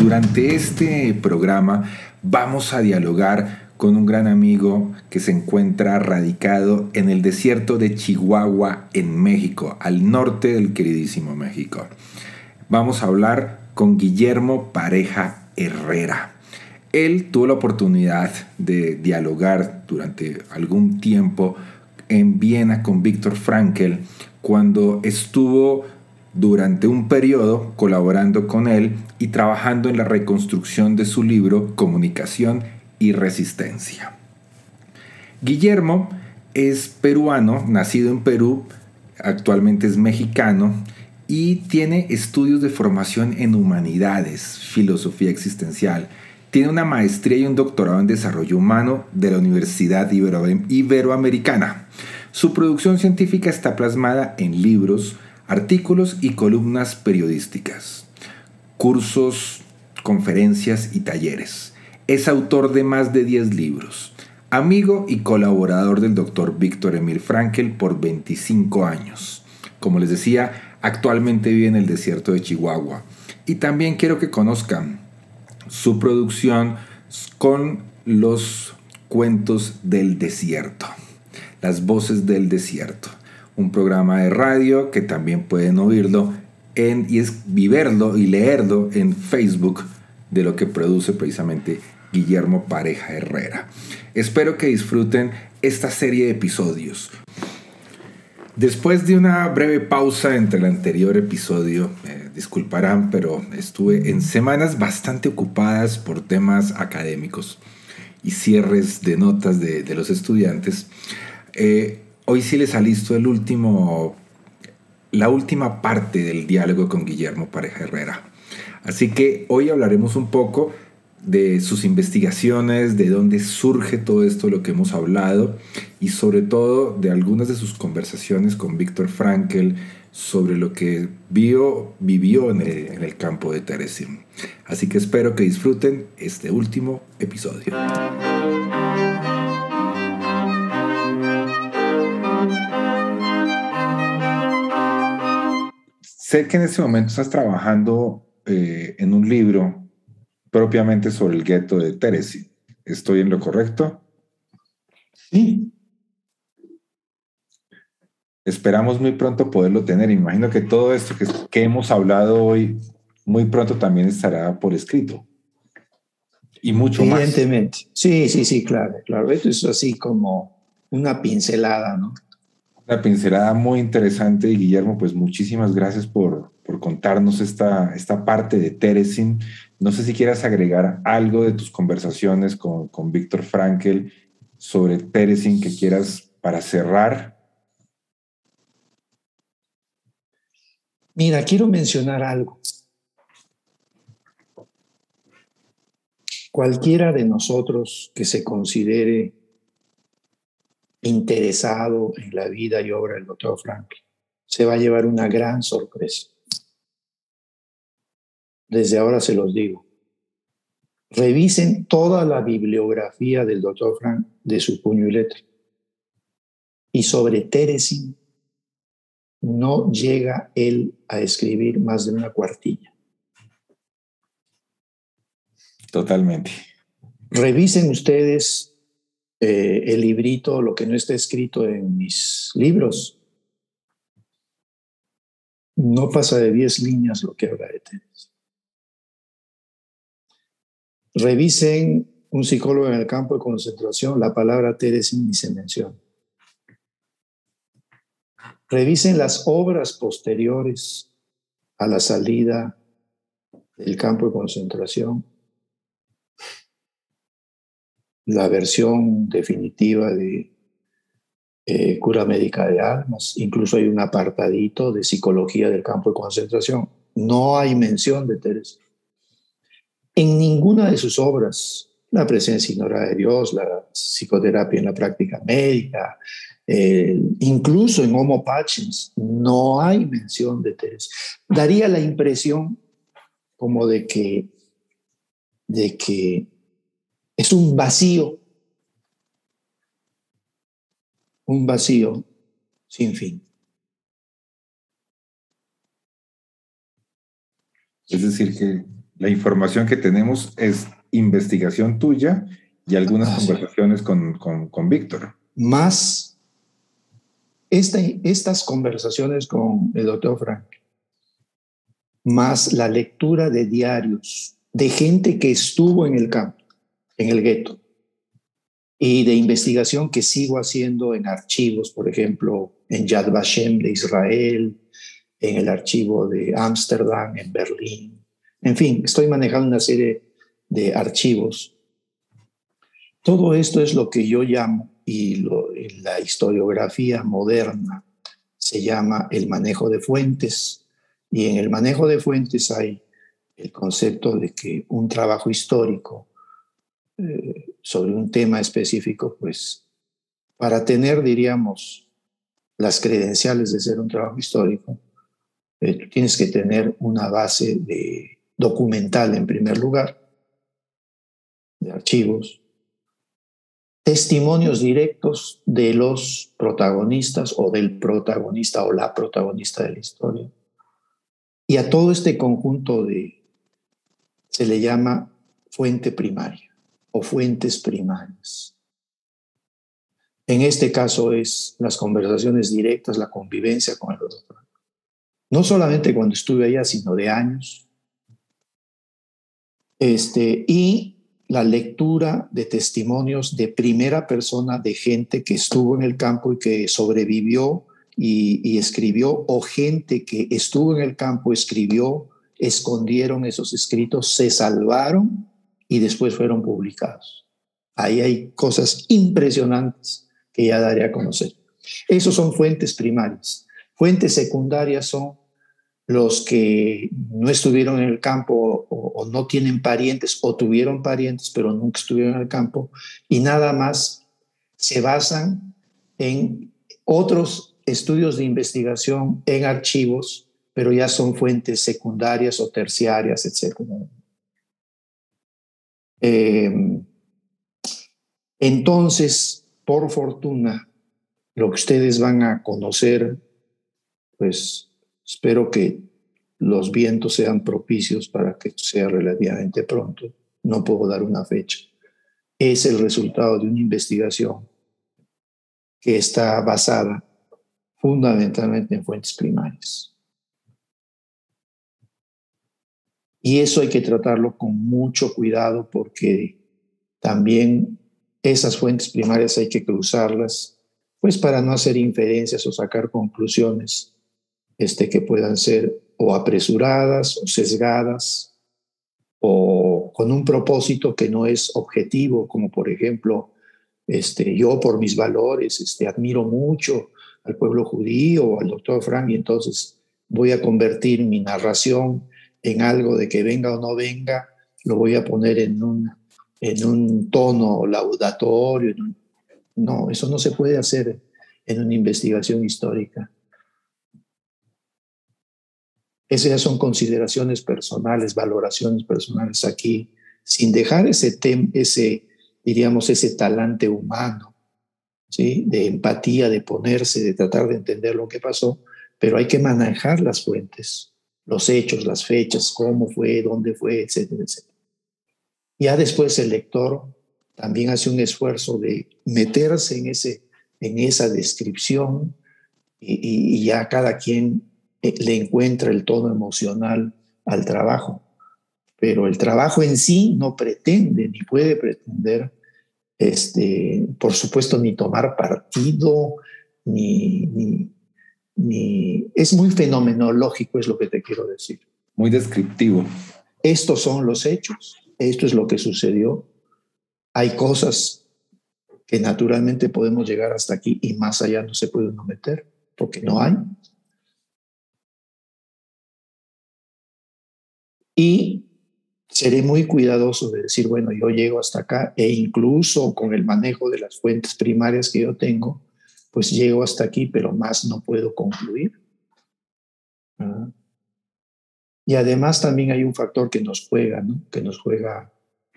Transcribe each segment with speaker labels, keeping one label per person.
Speaker 1: Durante este programa vamos a dialogar con un gran amigo que se encuentra radicado en el desierto de Chihuahua, en México, al norte del queridísimo México. Vamos a hablar con Guillermo Pareja Herrera. Él tuvo la oportunidad de dialogar durante algún tiempo en Viena con Víctor Frankel cuando estuvo durante un periodo colaborando con él y trabajando en la reconstrucción de su libro Comunicación y Resistencia. Guillermo es peruano, nacido en Perú, actualmente es mexicano y tiene estudios de formación en humanidades, filosofía existencial. Tiene una maestría y un doctorado en desarrollo humano de la Universidad Iberoamericana. Su producción científica está plasmada en libros, artículos y columnas periodísticas, cursos, conferencias y talleres. Es autor de más de 10 libros, amigo y colaborador del doctor Víctor Emil Frankel por 25 años. Como les decía, actualmente vive en el desierto de Chihuahua. Y también quiero que conozcan su producción con los cuentos del desierto, las voces del desierto un programa de radio que también pueden oírlo en, y es viverlo y leerlo en Facebook de lo que produce precisamente Guillermo Pareja Herrera. Espero que disfruten esta serie de episodios. Después de una breve pausa entre el anterior episodio, disculparán, pero estuve en semanas bastante ocupadas por temas académicos y cierres de notas de, de los estudiantes. Eh, hoy sí les listo el último, la última parte del diálogo con Guillermo Pareja Herrera. Así que hoy hablaremos un poco de sus investigaciones, de dónde surge todo esto, lo que hemos hablado, y sobre todo de algunas de sus conversaciones con Víctor Frankel sobre lo que vio, vivió en el, en el campo de Teresim. Así que espero que disfruten este último episodio. Sé que en este momento estás trabajando eh, en un libro propiamente sobre el gueto de Teresi. ¿Estoy en lo correcto?
Speaker 2: Sí.
Speaker 1: Esperamos muy pronto poderlo tener. Imagino que todo esto que, que hemos hablado hoy muy pronto también estará por escrito. Y mucho
Speaker 2: más. Evidentemente. Sí, sí, sí, claro, claro. Esto es así como una pincelada, ¿no?
Speaker 1: Una pincelada muy interesante y Guillermo, pues muchísimas gracias por, por contarnos esta, esta parte de Teresin. No sé si quieras agregar algo de tus conversaciones con, con Víctor Frankel sobre Teresin que quieras para cerrar.
Speaker 2: Mira, quiero mencionar algo. Cualquiera de nosotros que se considere interesado en la vida y obra del doctor Franklin, se va a llevar una gran sorpresa. Desde ahora se los digo. Revisen toda la bibliografía del doctor Frank de su puño y letra. Y sobre Teresin, no llega él a escribir más de una cuartilla.
Speaker 1: Totalmente.
Speaker 2: Revisen ustedes eh, el librito, lo que no está escrito en mis libros. No pasa de 10 líneas lo que habla de Teres. Revisen un psicólogo en el campo de concentración, la palabra Teres ni se menciona. Revisen las obras posteriores a la salida del campo de concentración la versión definitiva de eh, Cura Médica de Almas. Incluso hay un apartadito de psicología del campo de concentración. No hay mención de Teresa. En ninguna de sus obras, la presencia ignorada de Dios, la psicoterapia en la práctica médica, incluso en Homo Pachins, no hay mención de Teresa. Daría la impresión como de que, de que es un vacío, un vacío sin fin.
Speaker 1: Es decir, que la información que tenemos es investigación tuya y algunas ah, conversaciones con, con, Víctor.
Speaker 2: Más estas conversaciones con el doctor Frank, más la lectura de diarios de gente que estuvo en el campo, en el gueto, y de investigación que sigo haciendo en archivos, por ejemplo, en Yad Vashem de Israel, en el archivo de Ámsterdam, en Berlín. En fin, estoy manejando una serie de archivos. Todo esto es lo que yo llamo, y en la historiografía moderna se llama el manejo de fuentes. Y en el manejo de fuentes hay el concepto de que un trabajo histórico eh, sobre un tema específico, pues para tener, diríamos, las credenciales de ser un trabajo histórico, eh, tienes que tener una base documental en primer lugar, de archivos, testimonios directos de los protagonistas o del protagonista o la protagonista de la historia. Y a todo este conjunto de, se le llama fuente primaria o fuentes primarias. En este caso es las conversaciones directas, la convivencia con el otro. No solamente cuando estuve allá, sino de años. Este, y la lectura de testimonios de primera persona de gente que estuvo en el campo y que sobrevivió y, y, escribió, o gente que estuvo en el campo, escribió, escondieron esos escritos, se salvaron y después fueron publicados. Ahí hay cosas impresionantes que ya daré a conocer. Esos son fuentes primarias. Fuentes secundarias son los que no estuvieron en el campo o, no tienen parientes o tuvieron parientes pero nunca estuvieron en el campo y nada más se basan en otros estudios de investigación en archivos, pero ya son fuentes secundarias o terciarias, etc. Em, entonces, por fortuna, lo que ustedes van a conocer, pues espero que los vientos sean propicios para que sea relativamente pronto. No puedo dar una fecha. Es el resultado de una investigación que está basada fundamentalmente en fuentes primarias. Y eso hay que tratarlo con mucho cuidado porque también esas fuentes primarias hay que cruzarlas, pues para no hacer inferencias o sacar conclusiones este, que puedan ser o apresuradas o sesgadas o con un propósito que no es objetivo, como por ejemplo, este, yo por mis valores este, admiro mucho al pueblo judío al doctor Frank y entonces voy a convertir mi narración en algo de que venga o no venga, lo voy a poner en un, en un tono laudatorio. no, eso no se puede hacer en una investigación histórica. Esas ya son consideraciones personales, valoraciones personales aquí, sin dejar ese, ese diríamos, ese talante humano, ¿sí? de empatía, de ponerse, de tratar de entender lo que pasó, pero hay que manejar las fuentes los hechos, las fechas, cómo fue, dónde fue, etcétera, etcétera. Ya después el lector también hace un esfuerzo de meterse en, ese, en esa descripción y, ya cada quien eh, le encuentra el tono emocional al trabajo. Pero el trabajo en sí no pretende ni puede pretender, este, por supuesto, ni tomar partido, ni, ni, es muy fenomenológico, es lo que te quiero decir.
Speaker 1: Muy descriptivo.
Speaker 2: Estos son los hechos, esto es lo que sucedió. Hay cosas que naturalmente podemos llegar hasta aquí y más allá no se puede uno meter, porque no hay. Y seré muy cuidadoso de decir, bueno, yo llego hasta acá e incluso con el manejo de las fuentes primarias que yo tengo, pues llego hasta aquí, pero más no puedo concluir. Y además también hay un factor que nos juega, que nos juega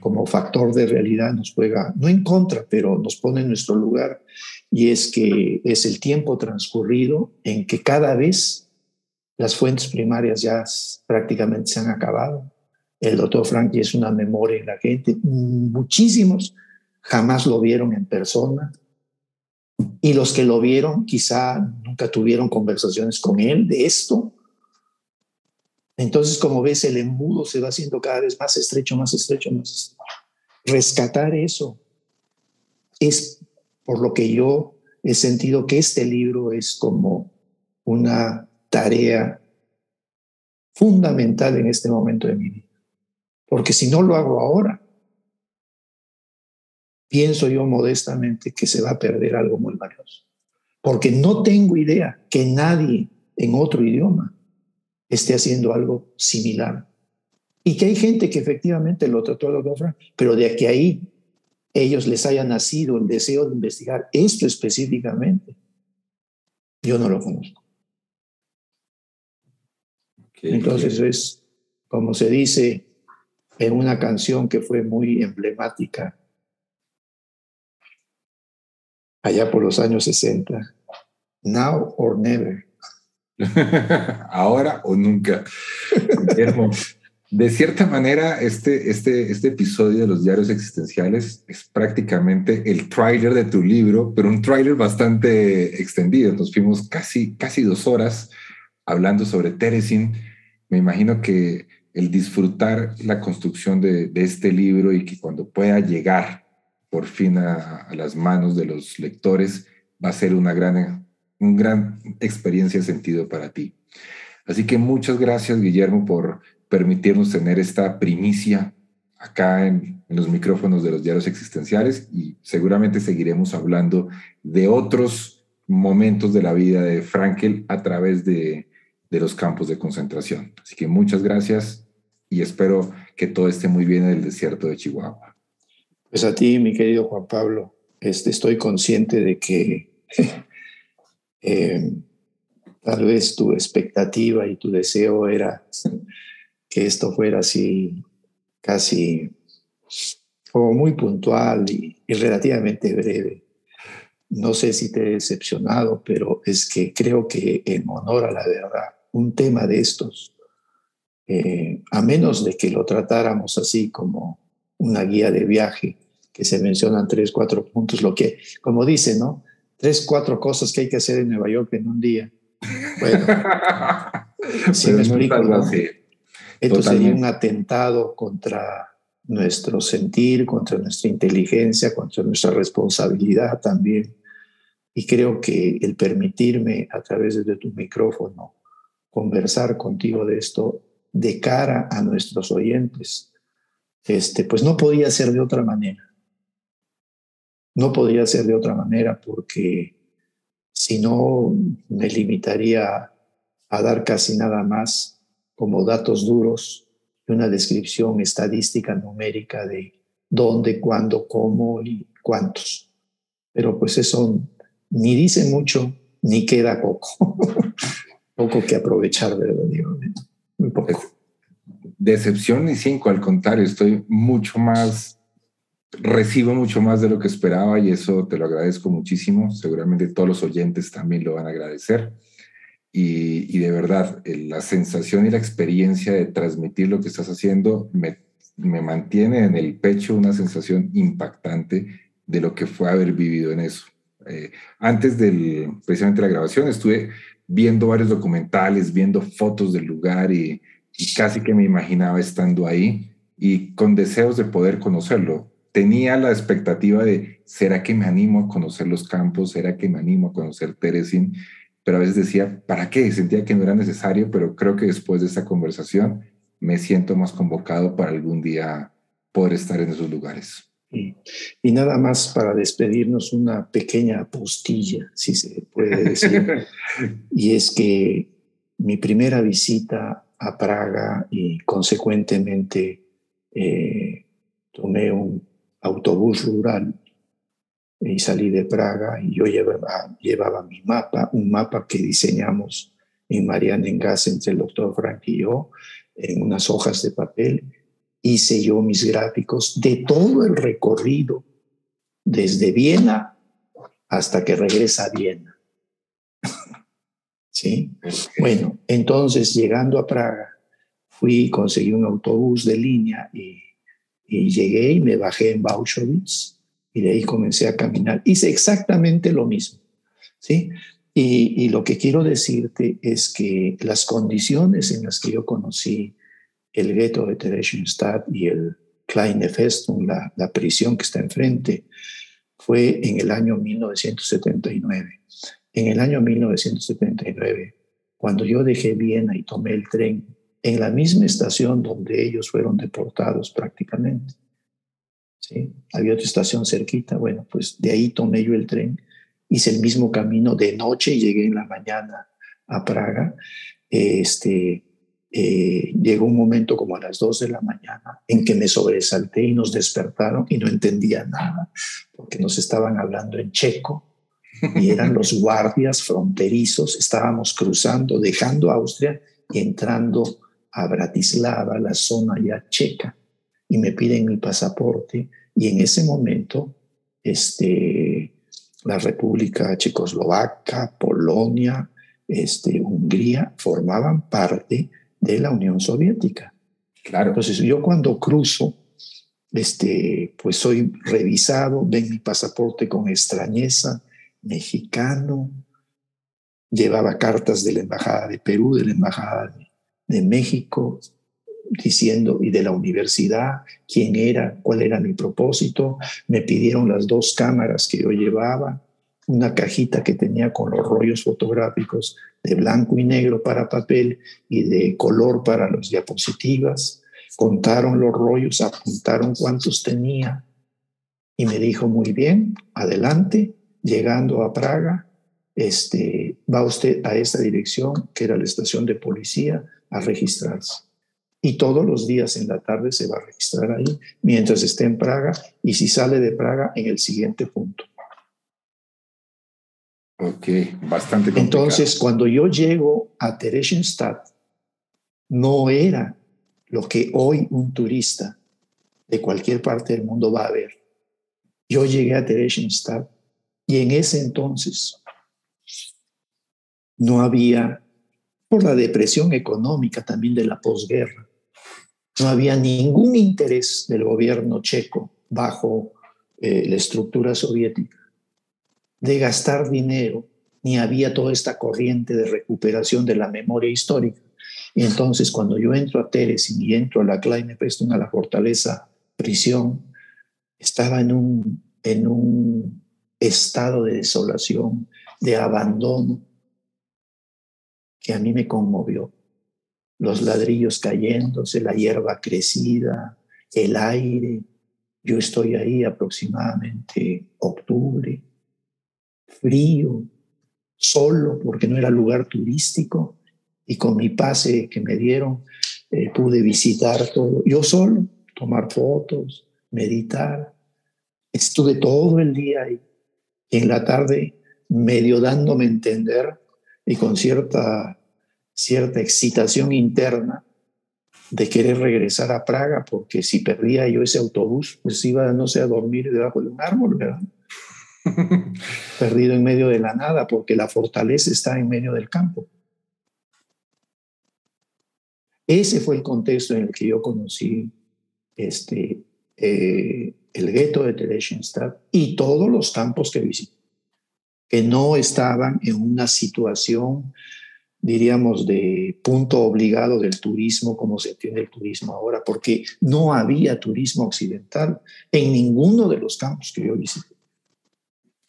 Speaker 2: como factor de realidad, nos juega, no en contra, pero nos pone en nuestro lugar, y es que es el tiempo transcurrido en que cada vez las fuentes primarias ya prácticamente se han acabado. El doctor Frankie es una memoria en la gente. Muchísimos jamás lo vieron en persona. Y los que lo vieron quizá nunca tuvieron conversaciones con él de esto. Entonces, como ves, el embudo se va haciendo cada vez más estrecho, más estrecho, más estrecho. Rescatar eso es por lo que yo he sentido que este libro es como una tarea fundamental en este momento de mi vida. Porque si no lo hago ahora, pienso yo modestamente que se va a perder algo muy valioso. Porque no tengo idea que nadie en otro idioma esté haciendo algo similar. Y que hay gente que efectivamente lo trató a los pero de que ahí ellos les haya nacido el deseo de investigar esto específicamente, yo no lo conozco. Entonces es, como se dice en una canción que fue muy emblemática allá por los años 60, Now or Never.
Speaker 1: Ahora o nunca. de cierta manera, este, este, este episodio de los diarios existenciales es prácticamente el tráiler de tu libro, pero un tráiler bastante extendido. Nos fuimos casi, casi dos horas hablando sobre Teresin. Me imagino que el disfrutar la construcción de, este libro y que cuando pueda llegar por fin a, las manos de los lectores va a ser una gran, una gran experiencia sentido para ti. Así que muchas gracias, Guillermo, por permitirnos tener esta primicia acá en, en, los micrófonos de los diarios existenciales y seguramente seguiremos hablando de otros momentos de la vida de Frankel a través de, de los campos de concentración. Así que muchas gracias y espero que todo esté muy bien en el desierto de Chihuahua.
Speaker 2: Pues a ti, mi querido Juan Pablo, este, estoy consciente de que eh, tal vez tu expectativa y tu deseo era que esto fuera así casi como muy puntual y, relativamente breve. No sé si te he decepcionado, pero es que creo que en honor a la verdad, un tema de estos, eh, a menos de que lo tratáramos así como una guía de viaje, que se mencionan tres, cuatro puntos, lo que, como dice, ¿no? Tres, cuatro cosas que hay que hacer en Nueva York en un día. Bueno, si me explico, Esto sería un atentado contra nuestro sentir, contra nuestra inteligencia, contra nuestra responsabilidad también. Y creo que el permitirme a través de tu micrófono conversar contigo de esto de cara a nuestros oyentes, este, pues no podía ser de otra manera. No podía ser de otra manera porque si no me limitaría a dar casi nada más como datos duros y una descripción estadística numérica de dónde, cuándo, cómo y cuántos. Pero pues eso ni dice mucho ni queda poco. poco que aprovechar verdaderamente. Muy poco.
Speaker 1: Decepción ni cinco, al contrario, estoy mucho más, recibo mucho más de lo que esperaba y eso te lo agradezco muchísimo. Seguramente todos los oyentes también lo van a agradecer. Y, de verdad, la sensación y la experiencia de transmitir lo que estás haciendo me, me mantiene en el pecho una sensación impactante de lo que fue haber vivido en eso. Eh, antes del, precisamente la grabación, estuve viendo varios documentales, viendo fotos del lugar y, casi que me imaginaba estando ahí y con deseos de poder conocerlo. Tenía la expectativa de, ¿será que me animo a conocer los campos? ¿Será que me animo a conocer Teresin? Pero a veces decía, ¿para qué? Sentía que no era necesario, pero creo que después de esta conversación me siento más convocado para algún día poder estar en esos lugares.
Speaker 2: Y, nada más para despedirnos, una pequeña postilla, si se puede decir. y es que mi primera visita a Praga y consecuentemente eh, tomé un autobús rural y salí de Praga y yo llevaba, llevaba mi mapa, un mapa que diseñamos en Mariana Engas entre el doctor Frank y yo, en unas hojas de papel. Hice yo mis gráficos de todo el recorrido, desde Viena hasta que regresa a Viena. ¿Sí? Bueno, entonces llegando a Praga, fui, conseguí un autobús de línea y, y llegué y me bajé en Bauschwitz y de ahí comencé a caminar. Hice exactamente lo mismo. ¿Sí? Y, lo que quiero decirte es que las condiciones en las que yo conocí el gueto de Theresienstadt y el Kleine Festung, la, la prisión que está enfrente, fue en el año 1979. En el año 1979, cuando yo dejé Viena y tomé el tren, en la misma estación donde ellos fueron deportados prácticamente. ¿sí? Había otra estación cerquita, bueno, pues de ahí tomé yo el tren hice el mismo camino de noche y llegué en la mañana a Praga. Este, eh, llegó un momento como a las 2 de la mañana en que me sobresalté y nos despertaron y no entendía nada porque nos estaban hablando en checo y eran los guardias fronterizos. Estábamos cruzando, dejando Austria y entrando a Bratislava, la zona ya checa, y me piden mi pasaporte y en ese momento este, la República Checoslovaca, Polonia, este, Hungría, formaban parte de la Unión Soviética. Claro. Entonces yo cuando cruzo, este, pues soy revisado, ven mi pasaporte con extrañeza, mexicano, llevaba cartas de la Embajada de Perú, de la Embajada de México, diciendo, y de la universidad, quién era, cuál era mi propósito. Me pidieron las dos cámaras que yo llevaba, una cajita que tenía con los rollos fotográficos de blanco y negro para papel y de color para las diapositivas. Contaron los rollos, apuntaron cuántos tenía y me dijo, muy bien, adelante, llegando a Praga, este, va usted a esta dirección, que era la estación de policía, a registrarse y todos los días en la tarde se va a registrar ahí mientras esté en Praga y si sale de Praga en el siguiente punto.
Speaker 1: Ok, bastante complicado.
Speaker 2: Entonces, cuando yo llego a Theresienstadt, no era lo que hoy un turista de cualquier parte del mundo va a ver. Yo llegué a Theresienstadt y en ese entonces no había, por la depresión económica también de la posguerra, no había ningún interés del gobierno checo bajo eh, la estructura soviética de gastar dinero, ni había toda esta corriente de recuperación de la memoria histórica. Y entonces cuando yo entro a Teresin y entro a la Kleine Festung, a la fortaleza prisión, estaba en un, en un estado de desolación, de abandono, que a mí me conmovió los ladrillos cayéndose, la hierba crecida, el aire. Yo estoy ahí aproximadamente octubre, frío, solo porque no era lugar turístico y con mi pase que me dieron eh, pude visitar todo. Yo solo, tomar fotos, meditar. Estuve todo el día ahí. En la tarde, medio dándome a entender y con cierta cierta excitación interna de querer regresar a Praga, porque si perdía yo ese autobús, pues iba, no sé, a dormir debajo de un árbol, ¿verdad? Perdido en medio de la nada, porque la fortaleza está en medio del campo. Ese fue el contexto en el que yo conocí este, eh, el gueto de Theresienstadt y todos los campos que visité, que no estaban en una situación diríamos, de punto obligado del turismo como se entiende el turismo ahora, porque no había turismo occidental en ninguno de los campos que yo visité.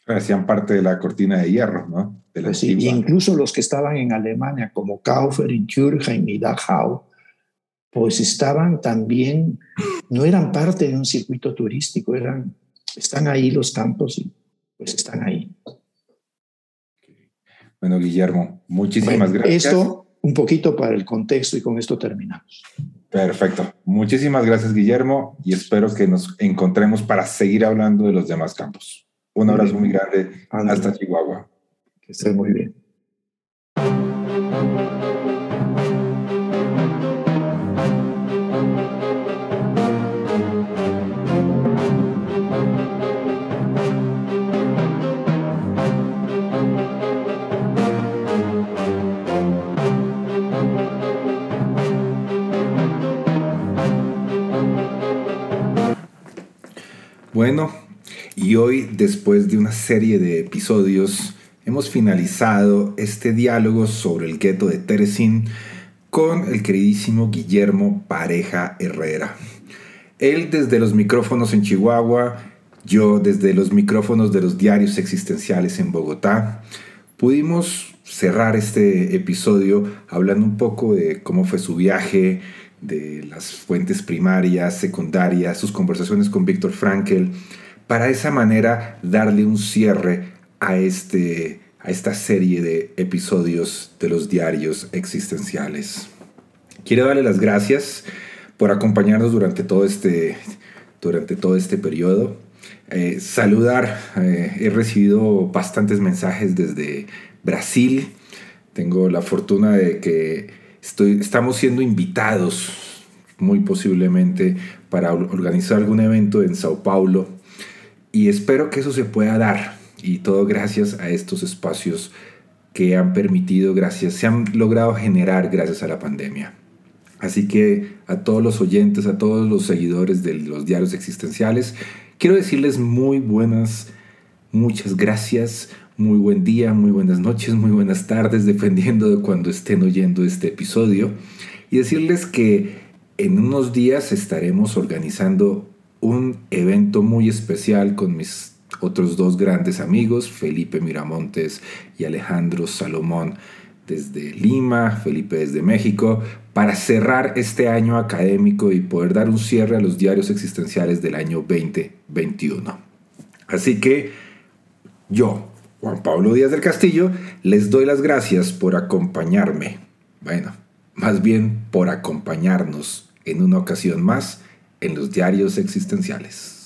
Speaker 1: Hacían parte de la cortina de hierro, ¿no?
Speaker 2: Pues sí, incluso los que estaban en Alemania, como Kaufering, Thürheim y Dachau, pues estaban también, no eran parte de un circuito turístico, eran, están ahí los campos y pues están ahí.
Speaker 1: Bueno, Guillermo, muchísimas gracias.
Speaker 2: Esto un poquito para el contexto y con esto terminamos.
Speaker 1: Perfecto. Muchísimas gracias, Guillermo, y espero que nos encontremos para seguir hablando de los demás campos. Un abrazo muy grande hasta Chihuahua.
Speaker 2: Que estés muy bien.
Speaker 1: Bueno, y hoy, después de una serie de episodios, hemos finalizado este diálogo sobre el gueto de Teresín con el queridísimo Guillermo Pareja Herrera. Él desde los micrófonos en Chihuahua, yo desde los micrófonos de los diarios existenciales en Bogotá, pudimos cerrar este episodio hablando un poco de cómo fue su viaje, de las fuentes primarias, secundarias, sus conversaciones con Víctor Frankl, para esa manera darle un cierre a, este, a esta serie de episodios de los diarios existenciales. Quiero darle las gracias por acompañarnos durante todo este, durante todo este periodo. Eh, saludar, eh, he recibido bastantes mensajes desde Brasil. Tengo la fortuna de que estamos siendo invitados muy posiblemente para organizar algún evento en Sao Paulo y espero que eso se pueda dar y todo gracias a estos espacios que han permitido, gracias, se han logrado generar gracias a la pandemia. Así que a todos los oyentes, a todos los seguidores de los diarios existenciales, quiero decirles muy buenas, muchas gracias, muy buen día, muy buenas noches, muy buenas tardes, dependiendo de cuando estén oyendo este episodio. Y decirles que en unos días estaremos organizando un evento muy especial con mis otros dos grandes amigos, Felipe Miramontes y Alejandro Salomón desde Lima, Felipe desde México, para cerrar este año académico y poder dar un cierre a los diarios existenciales del año 2021. Así que yo, Juan Pablo Díaz del Castillo, les doy las gracias por acompañarme. Bueno, más bien por acompañarnos en una ocasión más en los diarios existenciales.